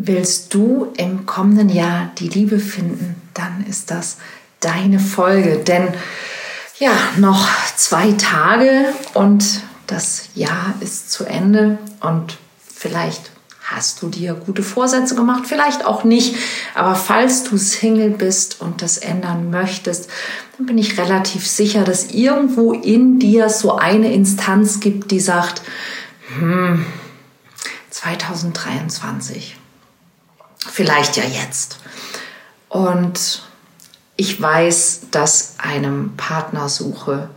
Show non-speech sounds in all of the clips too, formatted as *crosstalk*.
Willst du im kommenden Jahr die Liebe finden, dann ist das deine Folge. Denn ja, noch zwei Tage und das Jahr ist zu Ende und vielleicht hast du dir gute Vorsätze gemacht, vielleicht auch nicht. Aber falls du Single bist und das ändern möchtest, dann bin ich relativ sicher, dass irgendwo in dir so eine Instanz gibt, die sagt, hm, 2023 vielleicht ja jetzt. Und ich weiß, dass einem Partnersuche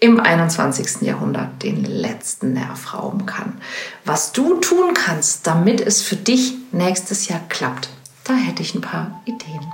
im 21. Jahrhundert den letzten Nerv rauben kann. Was du tun kannst, damit es für dich nächstes Jahr klappt, da hätte ich ein paar Ideen.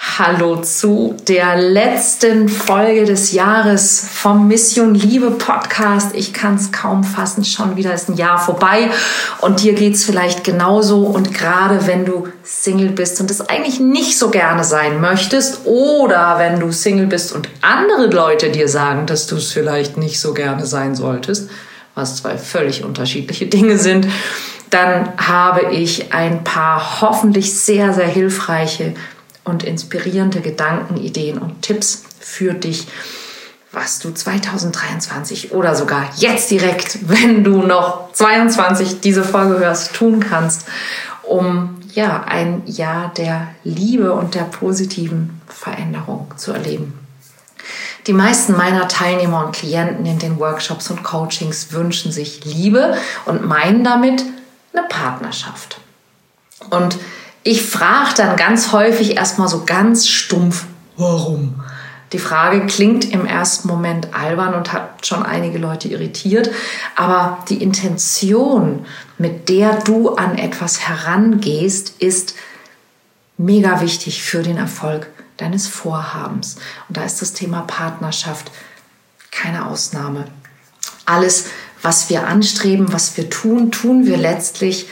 Hallo zu der letzten Folge des Jahres vom Mission Liebe Podcast. Ich kann es kaum fassen, schon wieder ist ein Jahr vorbei und dir geht es vielleicht genauso. Und gerade wenn du Single bist und es eigentlich nicht so gerne sein möchtest oder wenn du Single bist und andere Leute dir sagen, dass du es vielleicht nicht so gerne sein solltest, was zwei völlig unterschiedliche Dinge sind, dann habe ich ein paar hoffentlich sehr, sehr hilfreiche und inspirierende Gedanken, Ideen und Tipps für dich, was du 2023 oder sogar jetzt direkt, wenn du noch 22 diese Folge hörst, tun kannst, um ja ein Jahr der Liebe und der positiven Veränderung zu erleben. Die meisten meiner Teilnehmer und Klienten in den Workshops und Coachings wünschen sich Liebe und meinen damit eine Partnerschaft. Und ich frage dann ganz häufig erstmal so ganz stumpf, warum? Die Frage klingt im ersten Moment albern und hat schon einige Leute irritiert, aber die Intention, mit der du an etwas herangehst, ist mega wichtig für den Erfolg deines Vorhabens. Und da ist das Thema Partnerschaft keine Ausnahme. Alles, was wir anstreben, was wir tun, tun wir letztlich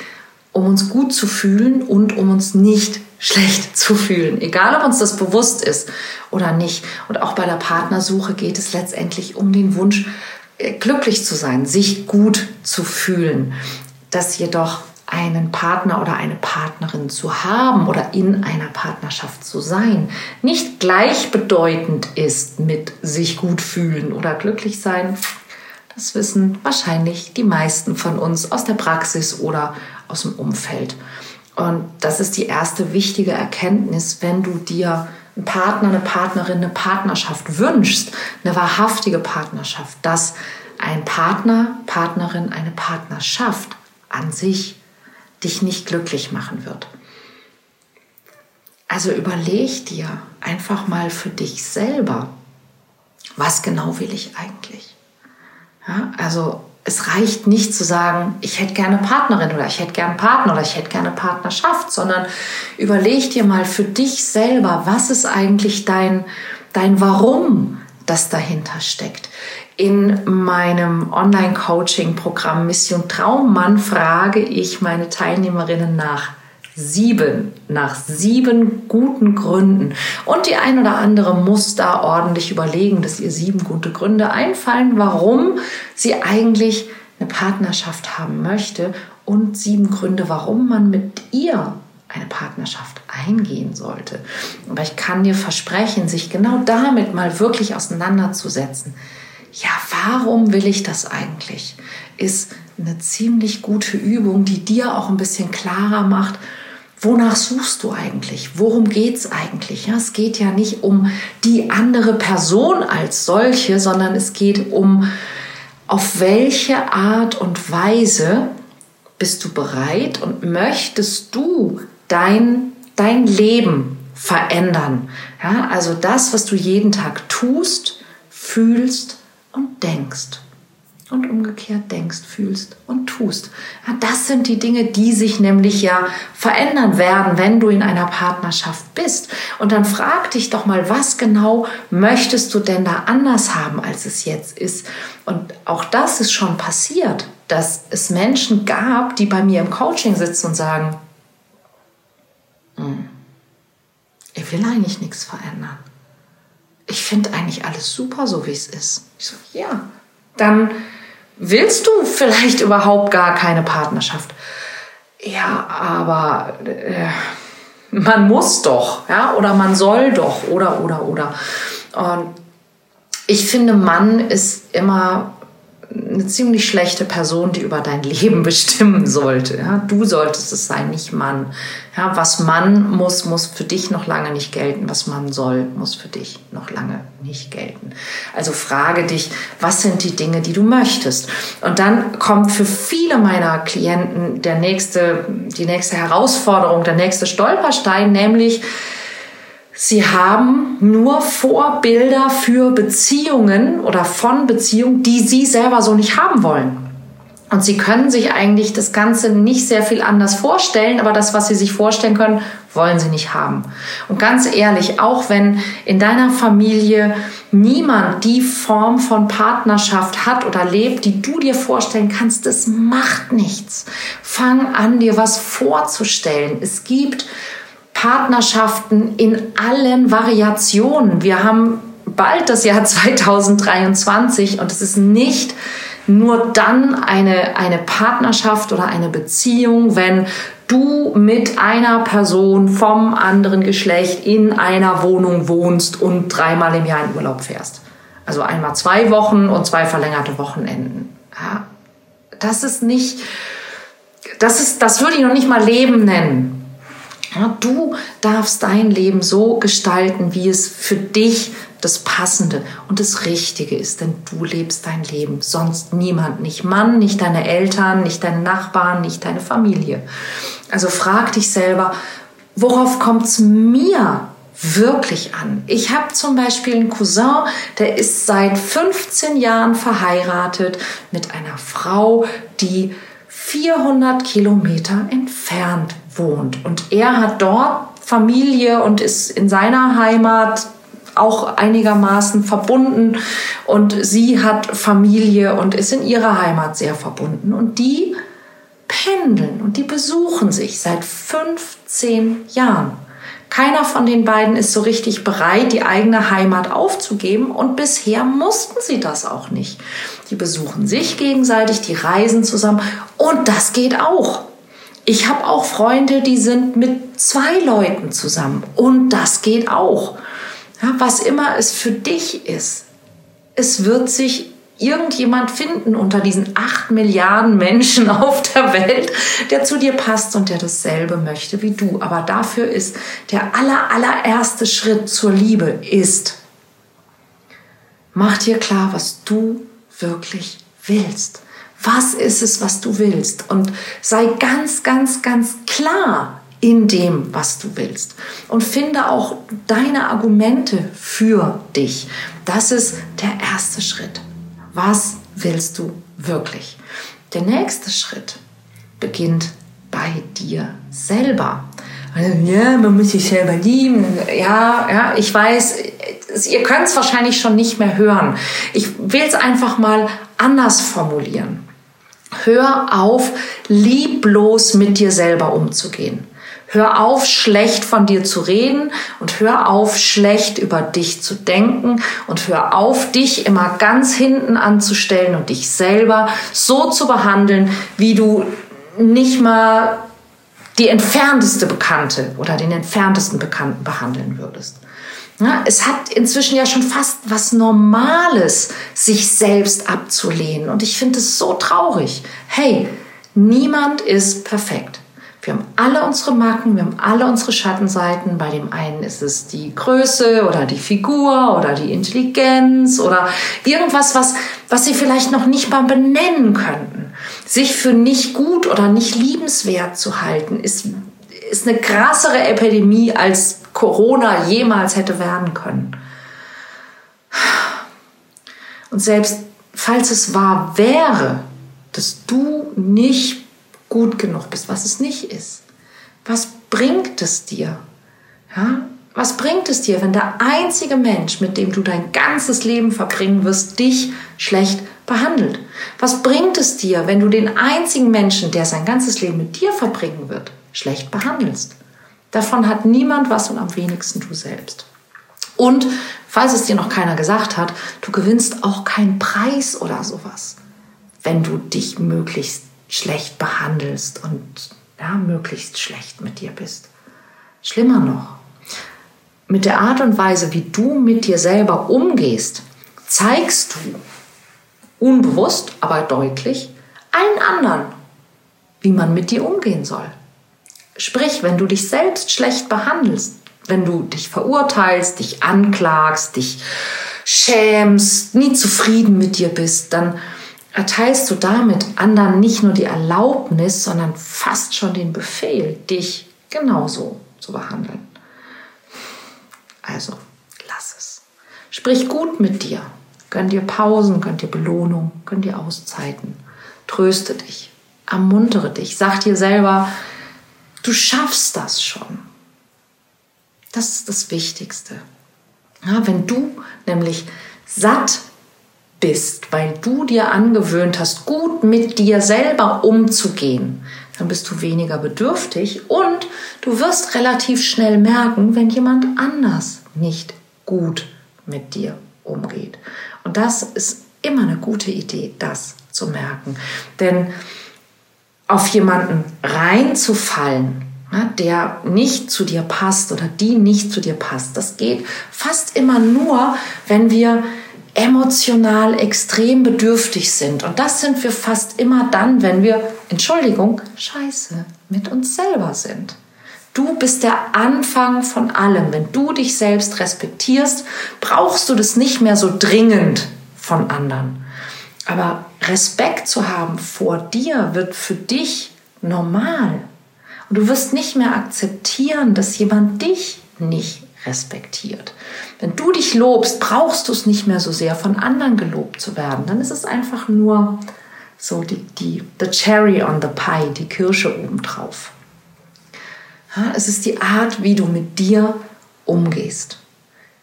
um uns gut zu fühlen und um uns nicht schlecht *laughs* zu fühlen, egal ob uns das bewusst ist oder nicht. Und auch bei der Partnersuche geht es letztendlich um den Wunsch, äh, glücklich zu sein, sich gut zu fühlen. Dass jedoch einen Partner oder eine Partnerin zu haben oder in einer Partnerschaft zu sein, nicht gleichbedeutend ist mit sich gut fühlen oder glücklich sein. Das wissen wahrscheinlich die meisten von uns aus der Praxis oder aus dem Umfeld. Und das ist die erste wichtige Erkenntnis, wenn du dir einen Partner, eine Partnerin, eine Partnerschaft wünschst, eine wahrhaftige Partnerschaft, dass ein Partner, Partnerin, eine Partnerschaft an sich dich nicht glücklich machen wird. Also überleg dir einfach mal für dich selber, was genau will ich eigentlich? Ja, also es reicht nicht zu sagen, ich hätte gerne Partnerin oder ich hätte gerne Partner oder ich hätte gerne Partnerschaft, sondern überleg dir mal für dich selber, was ist eigentlich dein, dein Warum, das dahinter steckt. In meinem Online-Coaching-Programm Mission Traummann frage ich meine Teilnehmerinnen nach, Sieben, nach sieben guten Gründen. Und die ein oder andere muss da ordentlich überlegen, dass ihr sieben gute Gründe einfallen, warum sie eigentlich eine Partnerschaft haben möchte und sieben Gründe, warum man mit ihr eine Partnerschaft eingehen sollte. Aber ich kann dir versprechen, sich genau damit mal wirklich auseinanderzusetzen. Ja, warum will ich das eigentlich? Ist eine ziemlich gute Übung, die dir auch ein bisschen klarer macht, wonach suchst du eigentlich? Worum geht es eigentlich? Ja, es geht ja nicht um die andere Person als solche, sondern es geht um, auf welche Art und Weise bist du bereit und möchtest du dein, dein Leben verändern? Ja, also das, was du jeden Tag tust, fühlst und denkst. Und umgekehrt denkst, fühlst und tust. Ja, das sind die Dinge, die sich nämlich ja verändern werden, wenn du in einer Partnerschaft bist. Und dann frag dich doch mal, was genau möchtest du denn da anders haben, als es jetzt ist? Und auch das ist schon passiert, dass es Menschen gab, die bei mir im Coaching sitzen und sagen, hm, ich will eigentlich nichts verändern. Ich finde eigentlich alles super, so wie es ist. Ich so, ja, dann willst du vielleicht überhaupt gar keine Partnerschaft. Ja, aber äh, man muss doch, ja, oder man soll doch, oder, oder, oder. Und ich finde, Mann ist immer eine ziemlich schlechte Person, die über dein Leben *laughs* bestimmen sollte. Ja, du solltest es sein, nicht Mann. Ja, was Mann muss, muss für dich noch lange nicht gelten. Was Mann soll, muss für dich noch lange nicht gelten. Also frage dich, was sind die Dinge, die du möchtest? Und dann kommt für viele meiner Klienten der nächste, die nächste Herausforderung, der nächste Stolperstein, nämlich, Sie haben nur Vorbilder für Beziehungen oder von Beziehungen, die Sie selber so nicht haben wollen. Und Sie können sich eigentlich das Ganze nicht sehr viel anders vorstellen, aber das, was Sie sich vorstellen können, wollen Sie nicht haben. Und ganz ehrlich, auch wenn in deiner Familie niemand die Form von Partnerschaft hat oder lebt, die du dir vorstellen kannst, das macht nichts. Fang an, dir was vorzustellen. Es gibt Partnerschaften in allen Variationen. Wir haben bald das Jahr *laughs* 2023 und es ist nicht nur dann eine, eine Partnerschaft oder eine Beziehung, wenn du mit einer Person vom anderen Geschlecht in einer Wohnung wohnst und dreimal im Jahr in Urlaub fährst. Also einmal zwei Wochen und zwei verlängerte Wochenenden. Ja, das ist nicht, das ist, das würde ich noch nicht mal Leben nennen. Ja, du darfst dein Leben so gestalten, wie es für dich das Passende und das Richtige ist, denn du lebst dein Leben, sonst niemand, nicht Mann, nicht deine Eltern, nicht deine Nachbarn, nicht deine Familie. Also frag dich selber, worauf kommt es mir wirklich an? Ich habe zum Beispiel einen Cousin, der ist seit 15 Jahren verheiratet mit einer Frau, die 400 Kilometer entfernt wohnt. Und er hat dort Familie und ist in seiner Heimat auch einigermaßen verbunden und sie hat Familie und ist in ihrer Heimat sehr verbunden und die pendeln und die besuchen sich seit 15 Jahren. Keiner von den beiden ist so richtig bereit, die eigene Heimat aufzugeben und bisher mussten sie das auch nicht. Die besuchen sich gegenseitig, die reisen zusammen und das geht auch. Ich habe auch Freunde, die sind mit zwei Leuten zusammen und das geht auch. Ja, was immer es für dich ist, es wird sich irgendjemand finden unter diesen acht Milliarden Menschen *laughs* auf der Welt, der zu dir passt und der dasselbe möchte wie du. Aber dafür ist der aller, allererste Schritt zur Liebe ist, mach dir klar, was du wirklich willst. Was ist es, was du willst? Und sei ganz, ganz, ganz klar in dem, was du willst. Und finde auch deine Argumente für dich. Das ist der erste Schritt. Was willst du wirklich? Der nächste Schritt beginnt bei dir selber. Ja, man muss sich selber lieben. Ja, ja, ich weiß, ihr könnt es wahrscheinlich schon nicht mehr hören. Ich will es einfach mal anders formulieren. Hör auf, lieblos mit dir selber umzugehen. Hör auf, schlecht von dir zu reden und hör auf, schlecht über dich zu denken und hör auf, dich immer ganz hinten anzustellen und dich selber so zu behandeln, wie du nicht mal die entfernteste Bekannte oder den entferntesten Bekannten behandeln würdest. Ja, es hat inzwischen ja schon fast was Normales, sich selbst abzulehnen. Und ich finde es so traurig. Hey, niemand ist perfekt. Wir haben alle unsere Macken, wir haben alle unsere Schattenseiten. Bei dem einen ist es die Größe oder die Figur oder die Intelligenz oder irgendwas, was, was sie vielleicht noch nicht mal benennen könnten. Sich für nicht gut oder nicht liebenswert zu halten, ist, ist eine krassere Epidemie als Corona jemals hätte werden können. Und selbst falls es wahr wäre, dass du nicht gut genug bist, was es nicht ist, was bringt es dir? Ja? Was bringt es dir, wenn der einzige Mensch, mit dem du dein ganzes Leben verbringen wirst, dich schlecht behandelt? Was bringt es dir, wenn du den einzigen Menschen, der sein ganzes Leben mit dir verbringen wird, schlecht behandelst? Davon hat niemand was und am wenigsten du selbst. Und falls es dir noch keiner gesagt hat, du gewinnst auch keinen Preis oder sowas, wenn du dich möglichst schlecht behandelst und ja, möglichst schlecht mit dir bist. Schlimmer noch, mit der Art und Weise, wie du mit dir selber umgehst, zeigst du unbewusst, aber deutlich allen anderen, wie man mit dir umgehen soll. Sprich, wenn du dich selbst schlecht behandelst, wenn du dich verurteilst, dich anklagst, dich schämst, nie zufrieden mit dir bist, dann erteilst du damit anderen nicht nur die Erlaubnis, sondern fast schon den Befehl, dich genauso zu behandeln. Also, lass es. Sprich gut mit dir. Gönn dir Pausen, gönn dir Belohnung, gönn dir Auszeiten. Tröste dich, ermuntere dich, sag dir selber, du schaffst das schon. Das ist das Wichtigste. Ja, wenn du nämlich satt bist, weil du dir angewöhnt hast, gut mit dir selber umzugehen, dann bist du weniger bedürftig und du wirst relativ schnell merken, wenn jemand anders nicht gut mit dir umgeht. Und das ist immer eine gute Idee, das zu merken. Denn auf jemanden reinzufallen, der nicht zu dir passt oder die nicht zu dir passt, das geht fast immer nur, wenn wir emotional extrem bedürftig sind. Und das sind wir fast immer dann, wenn wir, Entschuldigung, scheiße, mit uns selber sind. Du bist der Anfang von allem. Wenn du dich selbst respektierst, brauchst du das nicht mehr so dringend von anderen. Aber Respekt zu haben vor dir wird für dich normal. Und du wirst nicht mehr akzeptieren, dass jemand dich nicht respektiert. Wenn du dich lobst, brauchst du es nicht mehr so sehr, von anderen gelobt zu werden. Dann ist es einfach nur so die, die the cherry on the pie, die Kirsche obendrauf. Ja, es ist die Art, wie du mit dir umgehst,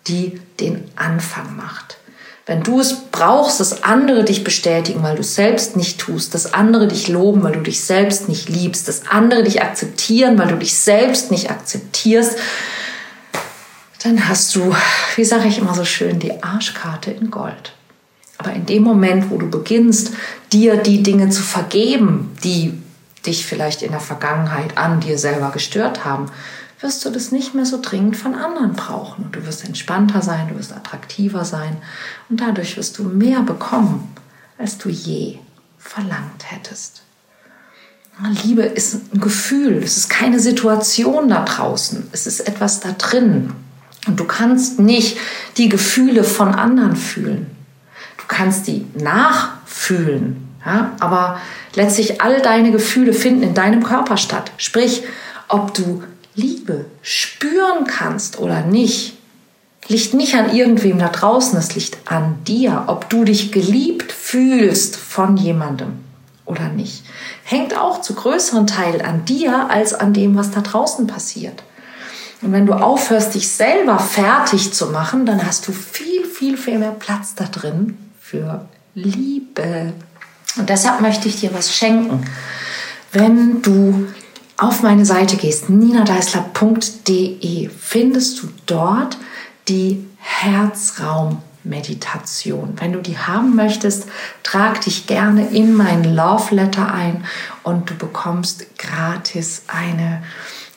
die den Anfang macht. Wenn du es brauchst, dass andere dich bestätigen, weil du es selbst nicht tust, dass andere dich loben, weil du dich selbst nicht liebst, dass andere dich akzeptieren, weil du dich selbst nicht akzeptierst, dann hast du, wie sage ich immer so schön, die Arschkarte in Gold. Aber in dem Moment, wo du beginnst, dir die Dinge zu vergeben, die dich vielleicht in der Vergangenheit an dir selber gestört haben, wirst du das nicht mehr so dringend von anderen brauchen. Du wirst entspannter sein, du wirst attraktiver sein und dadurch wirst du mehr bekommen, als du je verlangt hättest. Liebe ist ein Gefühl, es ist keine Situation da draußen, es ist etwas da drin. Und du kannst nicht die Gefühle von anderen fühlen. Du kannst die nachfühlen, ja? aber letztlich all deine Gefühle finden in deinem Körper statt. Sprich, ob du Liebe spüren kannst oder nicht, liegt nicht an irgendwem da draußen, es liegt an dir, ob du dich geliebt fühlst von jemandem oder nicht. Hängt auch zu größeren Teil an dir als an dem, was da draußen passiert. Und wenn du aufhörst, dich selber fertig zu machen, dann hast du viel, viel, viel mehr Platz da drin für Liebe. Und deshalb möchte ich dir was schenken. Wenn du auf meine Seite gehst, ninadeisler.de, findest du dort die Herzraummeditation. Wenn du die haben möchtest, trag dich gerne in mein Love Letter ein und du bekommst gratis eine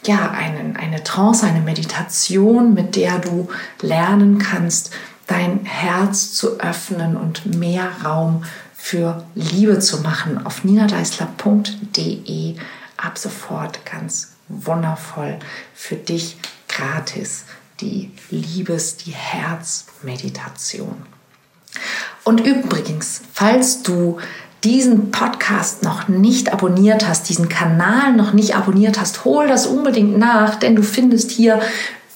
ja, einen, eine Trance, eine Meditation, mit der du lernen kannst, dein Herz zu öffnen und mehr Raum für Liebe zu machen. Auf ninadeisler.de ab sofort ganz wundervoll für dich gratis die Liebes-, die Herzmeditation. Und übrigens, falls du diesen Podcast noch nicht abonniert hast, diesen Kanal noch nicht abonniert hast, hol das unbedingt nach, denn du findest hier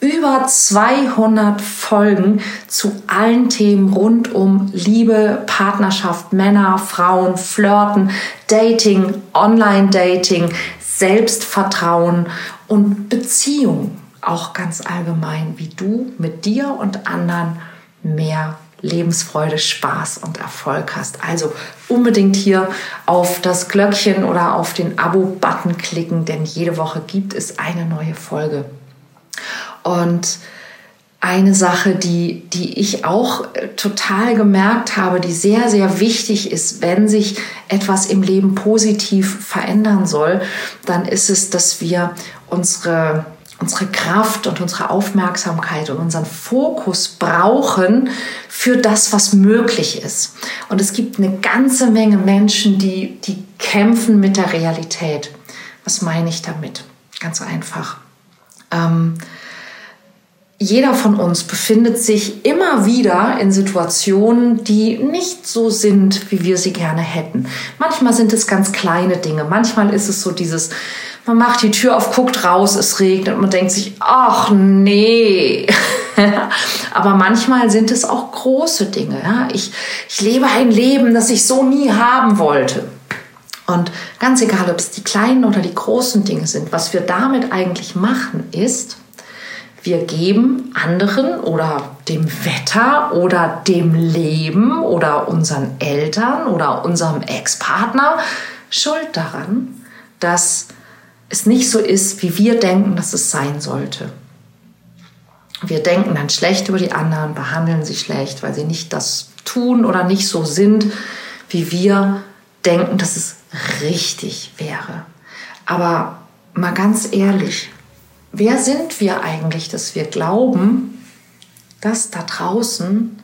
über 200 Folgen zu allen Themen rund um Liebe, Partnerschaft, Männer, Frauen, Flirten, Dating, Online-Dating, Selbstvertrauen und Beziehung. Auch ganz allgemein, wie du mit dir und anderen mehr Lebensfreude, Spaß und Erfolg hast. Also unbedingt hier auf das Glöckchen oder auf den Abo-Button klicken, denn jede Woche gibt es eine neue Folge. Und eine Sache, die, die ich auch äh, total gemerkt habe, die sehr, sehr wichtig ist, wenn sich etwas im Leben positiv verändern soll, dann ist es, dass wir unsere unsere Kraft und unsere Aufmerksamkeit und unseren Fokus brauchen für das, was möglich ist. Und es gibt eine ganze Menge Menschen, die, die kämpfen mit der Realität. Was meine ich damit? Ganz einfach. Ähm, jeder von uns befindet sich immer wieder in Situationen, die nicht so sind, wie wir sie gerne hätten. Manchmal sind es ganz kleine Dinge. Manchmal ist es so dieses, man macht die Tür auf, guckt raus, es regnet und man denkt sich, ach nee. *laughs* Aber manchmal sind es auch große Dinge. Ja? Ich, ich lebe ein Leben, das ich so nie haben wollte. Und ganz egal, ob es die kleinen oder die großen Dinge sind, was wir damit eigentlich machen, ist, wir geben anderen oder dem Wetter oder dem Leben oder unseren Eltern oder unserem Ex-Partner Schuld daran, dass es nicht so ist, wie wir denken, dass es sein sollte. Wir denken dann schlecht über die anderen, behandeln sie schlecht, weil sie nicht das tun oder nicht so sind, wie wir denken, dass es richtig wäre. Aber mal ganz ehrlich, wer sind wir eigentlich, dass wir glauben, dass da draußen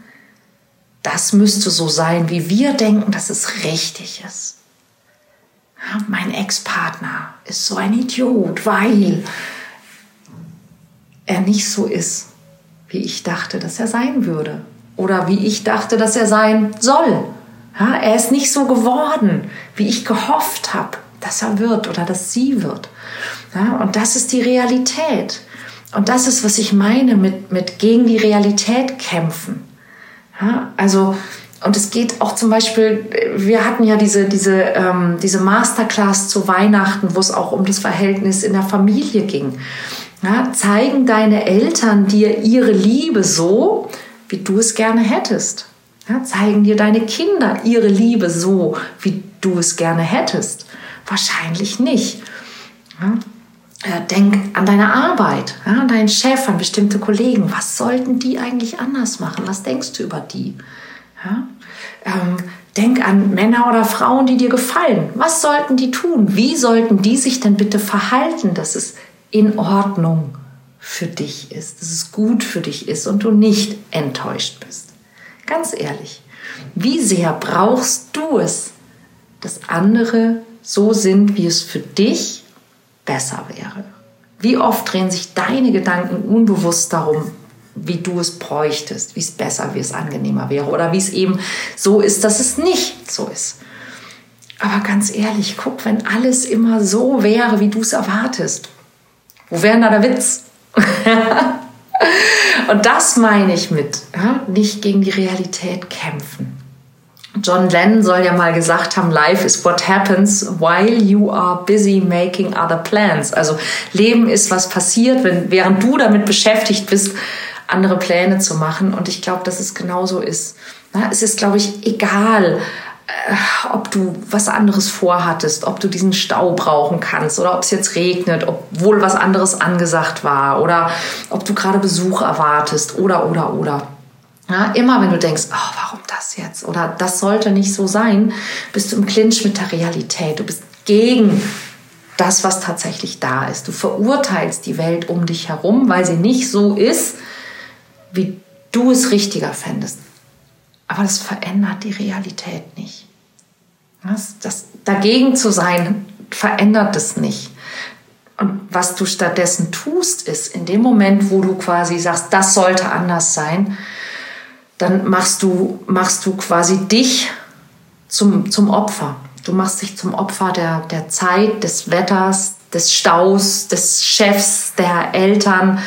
das müsste so sein, wie wir denken, dass es richtig ist? Mein Ex-Partner ist so ein Idiot, weil er nicht so ist, wie ich dachte, dass er sein würde. Oder wie ich dachte, dass er sein soll. Ja, er ist nicht so geworden, wie ich gehofft habe, dass er wird oder dass sie wird. Ja, und das ist die Realität. Und das ist, was ich meine mit, mit gegen die Realität kämpfen. Ja, also, und es geht auch zum Beispiel, wir hatten ja diese, diese, ähm, diese Masterclass zu Weihnachten, wo es auch um das Verhältnis in der Familie ging. Ja, zeigen deine Eltern dir ihre Liebe so, wie du es gerne hättest? Ja, zeigen dir deine Kinder ihre Liebe so, wie du es gerne hättest? Wahrscheinlich nicht. Ja, äh, denk an deine Arbeit, ja, an deinen Chef, an bestimmte Kollegen. Was sollten die eigentlich anders machen? Was denkst du über die? Ja? Ähm, denk an Männer oder Frauen, die dir gefallen. Was sollten die tun? Wie sollten die sich denn bitte verhalten, dass es in Ordnung für dich ist, dass es gut für dich ist und du nicht enttäuscht bist? Ganz ehrlich, wie sehr brauchst du es, dass andere so sind, wie es für dich besser wäre. Wie oft drehen sich deine Gedanken unbewusst darum, wie du es bräuchtest, wie es besser, wie es angenehmer wäre oder wie es eben so ist, dass es nicht so ist. Aber ganz ehrlich, guck, wenn alles immer so wäre, wie du es erwartest, wo wäre da der Witz? *laughs* Und das meine ich mit, ja? nicht gegen die Realität kämpfen. John Lennon soll ja mal gesagt haben, Life is what happens while you are busy making other plans. Also Leben ist, was passiert, wenn, während du damit beschäftigt bist, andere Pläne zu machen. Und ich glaube, dass es genauso ist. Es ist, glaube ich, egal, äh, ob du was anderes vorhattest, ob du diesen Stau brauchen kannst oder ob es jetzt regnet, obwohl was anderes angesagt war oder ob du gerade Besuch erwartest oder, oder, oder. Ja, immer wenn du denkst, oh, warum das jetzt oder das sollte nicht so sein, bist du im Clinch mit der Realität. Du bist gegen das, was tatsächlich da ist. Du verurteilst die Welt um dich herum, weil sie nicht so ist, wie du es richtiger fändest. Aber das verändert die Realität nicht. Das, das, dagegen zu sein, verändert es nicht. Und was du stattdessen tust, ist, in dem Moment, wo du quasi sagst, das sollte anders sein, dann machst du, machst du quasi dich zum, zum Opfer. Du machst dich zum Opfer der, der Zeit, des Wetters, des Staus, des Chefs, der Eltern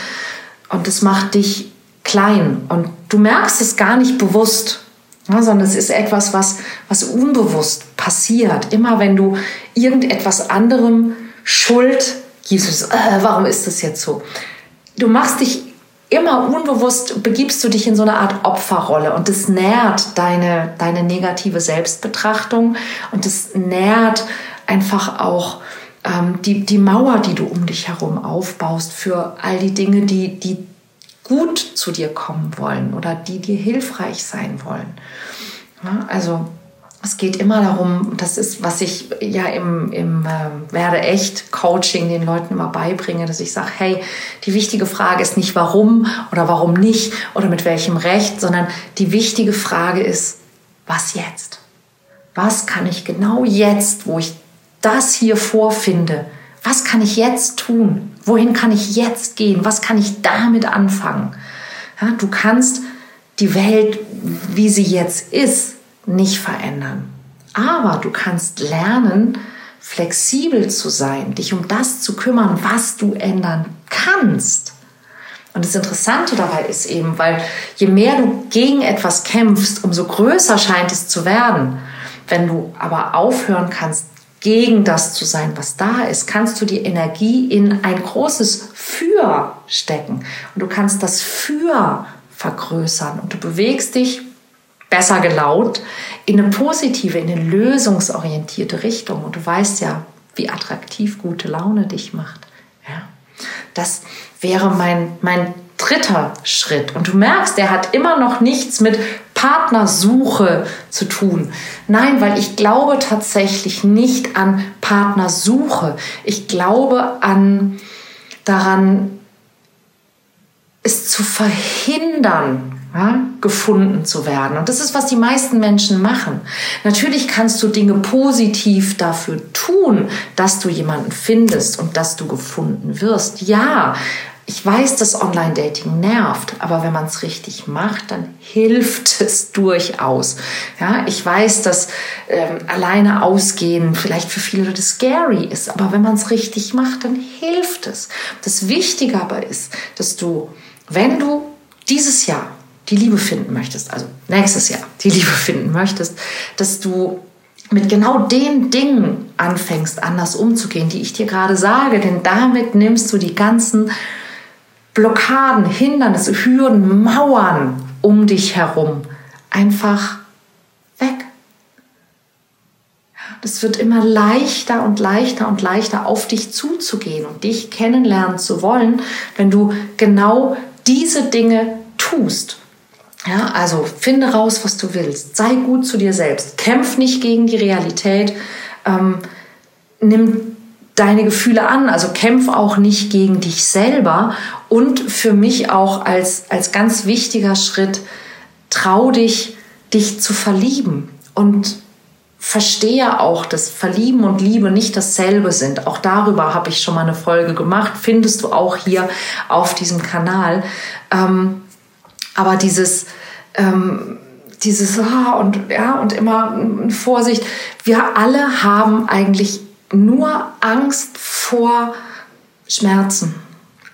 und es macht dich klein und du merkst es gar nicht bewusst, ja, sondern es ist etwas, was, was unbewusst passiert. Immer wenn du irgendetwas anderem Schuld gibst, äh, warum ist das jetzt so? Du machst dich immer unbewusst, begibst du dich in so eine Art Opferrolle und das nährt deine, deine negative Selbstbetrachtung und das nährt einfach auch ähm, die, die Mauer, die du um dich herum aufbaust für all die Dinge, die, die gut zu dir kommen wollen oder die dir hilfreich sein wollen. Ja, also es geht immer darum, das ist, was ich ja im, im äh, Werde echt Coaching den Leuten immer beibringe, dass ich sage, hey, die wichtige Frage ist nicht warum oder warum nicht oder mit welchem Recht, sondern die wichtige Frage ist, was jetzt? Was kann ich genau jetzt, wo ich das hier vorfinde, was kann ich jetzt tun? Wohin kann ich jetzt gehen? Was kann ich damit anfangen? Ja, du kannst die Welt, wie sie jetzt ist, nicht verändern. Aber du kannst lernen, flexibel zu sein, dich um das zu kümmern, was du ändern kannst. Und das Interessante dabei ist eben, weil je mehr du gegen etwas kämpfst, umso größer scheint es zu werden. Wenn du aber aufhören kannst, gegen das zu sein, was da ist, kannst du die Energie in ein großes Für stecken. Und du kannst das Für vergrößern und du bewegst dich besser gelaunt in eine positive, in eine lösungsorientierte Richtung. Und du weißt ja, wie attraktiv gute Laune dich macht. Ja. Das wäre mein, mein dritter Schritt. Und du merkst, der hat immer noch nichts mit Partnersuche zu tun. Nein, weil ich glaube tatsächlich nicht an Partnersuche. Ich glaube an daran, es zu verhindern, ja, gefunden zu werden. Und das ist, was die meisten Menschen machen. Natürlich kannst du Dinge positiv dafür tun, dass du jemanden findest und dass du gefunden wirst. Ja, ich weiß, dass Online-Dating nervt, aber wenn man es richtig macht, dann hilft es *laughs* durchaus. Ja, ich weiß, dass ähm, alleine ausgehen vielleicht für viele Leute scary ist, aber wenn man es richtig macht, dann hilft es. Das Wichtige aber ist, dass du, wenn du dieses Jahr die Liebe finden möchtest, also nächstes Jahr die Liebe *laughs* finden möchtest, dass du mit genau den Dingen anfängst, anders umzugehen, die ich dir gerade sage, denn damit nimmst du die ganzen Blockaden, Hindernisse, Hürden, Mauern um dich herum einfach weg. Das wird immer leichter und leichter und leichter auf dich zuzugehen und dich kennenlernen zu wollen, wenn du genau diese Dinge tust. Ja, also finde raus, was du willst. Sei gut zu dir selbst. Kämpf nicht gegen die Realität. Ähm, nimm deine Gefühle an. Also kämpf auch nicht gegen dich selber. Und für mich auch als, als ganz wichtiger Schritt, trau dich, dich zu verlieben. Und verstehe auch, dass Verlieben und Liebe nicht dasselbe sind. Auch darüber habe ich schon mal eine Folge gemacht. Findest du auch hier auf diesem Kanal. Ähm, aber dieses, ähm, dieses, ah, und, ja, und immer Vorsicht. Wir alle haben eigentlich nur Angst vor Schmerzen,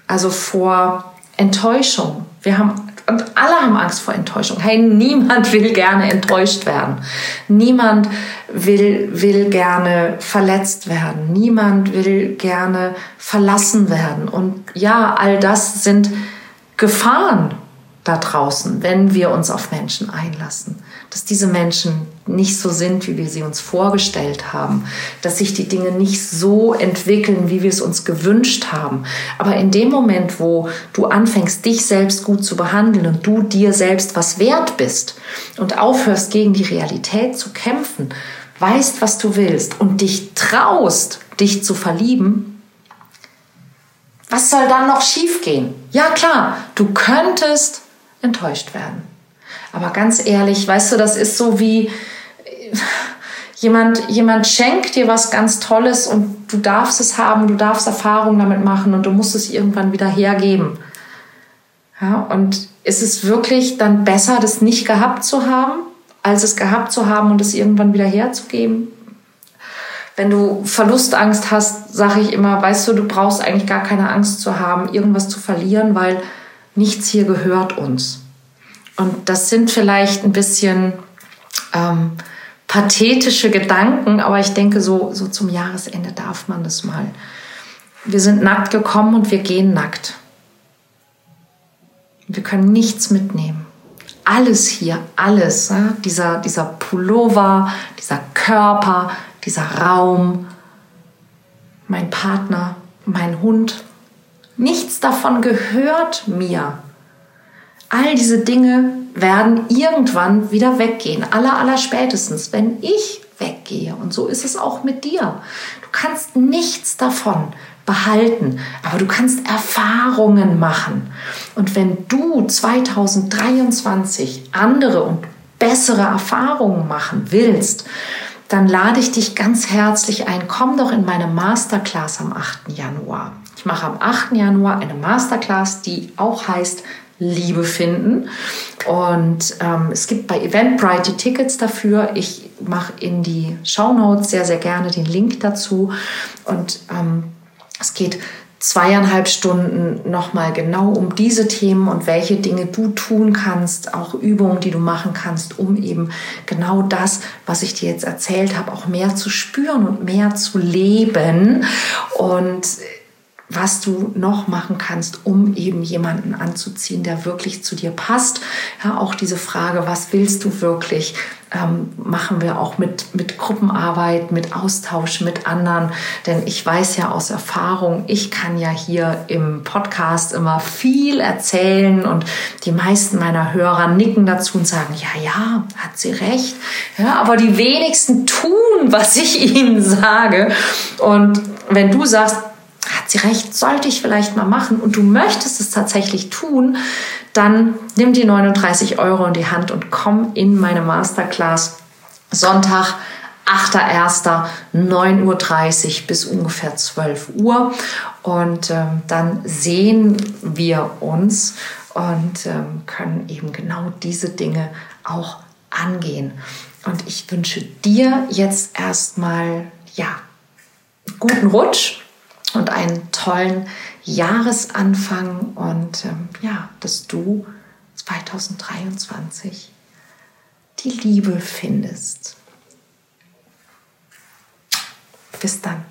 also vor Enttäuschung. Wir haben und alle haben Angst vor Enttäuschung. Hey, niemand will gerne enttäuscht werden. Niemand will, will gerne verletzt werden. Niemand will gerne verlassen werden. Und ja, all das sind Gefahren, da draußen, wenn wir uns auf Menschen einlassen. Dass diese Menschen nicht so sind, wie wir sie uns vorgestellt haben. Dass sich die Dinge nicht so entwickeln, wie wir es uns gewünscht haben. Aber in dem Moment, wo du anfängst, dich selbst gut zu behandeln und du dir selbst was wert bist und aufhörst, gegen die Realität zu kämpfen, weißt, was du willst und dich traust, dich zu verlieben, was soll dann noch schiefgehen? Ja klar, du könntest enttäuscht werden. Aber ganz ehrlich, weißt du, das ist so wie jemand, jemand schenkt dir was ganz Tolles und du darfst es haben, du darfst Erfahrungen damit machen und du musst es irgendwann wieder hergeben. Ja, und ist es wirklich dann besser, das nicht gehabt zu haben, als es gehabt zu haben und es irgendwann wieder herzugeben? Wenn du Verlustangst hast, sage ich immer, weißt du, du brauchst eigentlich gar keine Angst zu haben, irgendwas zu verlieren, weil nichts hier gehört uns. Und das sind vielleicht ein bisschen ähm, pathetische Gedanken, aber ich denke, so, so zum Jahresende darf man das mal. Wir sind nackt gekommen und wir gehen nackt. Wir können nichts mitnehmen. Alles hier, alles, ja? dieser, dieser Pullover, dieser Körper, dieser Raum, mein Partner, mein Hund, nichts davon gehört mir. All diese Dinge werden irgendwann wieder weggehen, aller, aller spätestens, wenn ich weggehe. Und so ist es auch mit dir. Du kannst nichts davon behalten, aber du kannst Erfahrungen machen. Und wenn du 2023 andere und bessere Erfahrungen machen willst, dann lade ich dich ganz herzlich ein. Komm doch in meine Masterclass am 8. Januar. Ich mache am 8. Januar eine Masterclass, die auch heißt Liebe finden. Und ähm, es gibt bei Eventbrite die Tickets dafür. Ich mache in die Show Notes sehr, sehr gerne den Link dazu. Und ähm, es geht zweieinhalb Stunden nochmal genau um diese Themen und welche Dinge du tun kannst, auch Übungen, die du machen kannst, um eben genau das, was ich dir jetzt erzählt habe, auch mehr zu spüren und mehr zu leben. Und was du noch machen kannst, um eben jemanden anzuziehen, der wirklich zu dir passt. Ja, auch diese Frage, was willst du wirklich, ähm, machen wir auch mit, mit Gruppenarbeit, mit Austausch mit anderen. Denn ich weiß ja aus Erfahrung, ich kann ja hier im Podcast immer viel erzählen und die meisten meiner Hörer nicken dazu und sagen, ja, ja, hat sie recht. Ja, aber die wenigsten tun, was ich ihnen sage. Und wenn du sagst, sie recht, sollte ich vielleicht mal machen und du möchtest es tatsächlich tun, dann nimm die 39 Euro in die Hand und komm in meine Masterclass Sonntag. 8.1. 9.30 Uhr bis ungefähr 12 Uhr. Und ähm, dann sehen wir uns und ähm, können eben genau diese Dinge auch angehen. Und ich wünsche dir jetzt erstmal, ja, guten Rutsch und einen tollen Jahresanfang und ähm, ja, dass du 2023 die Liebe findest. Bis dann.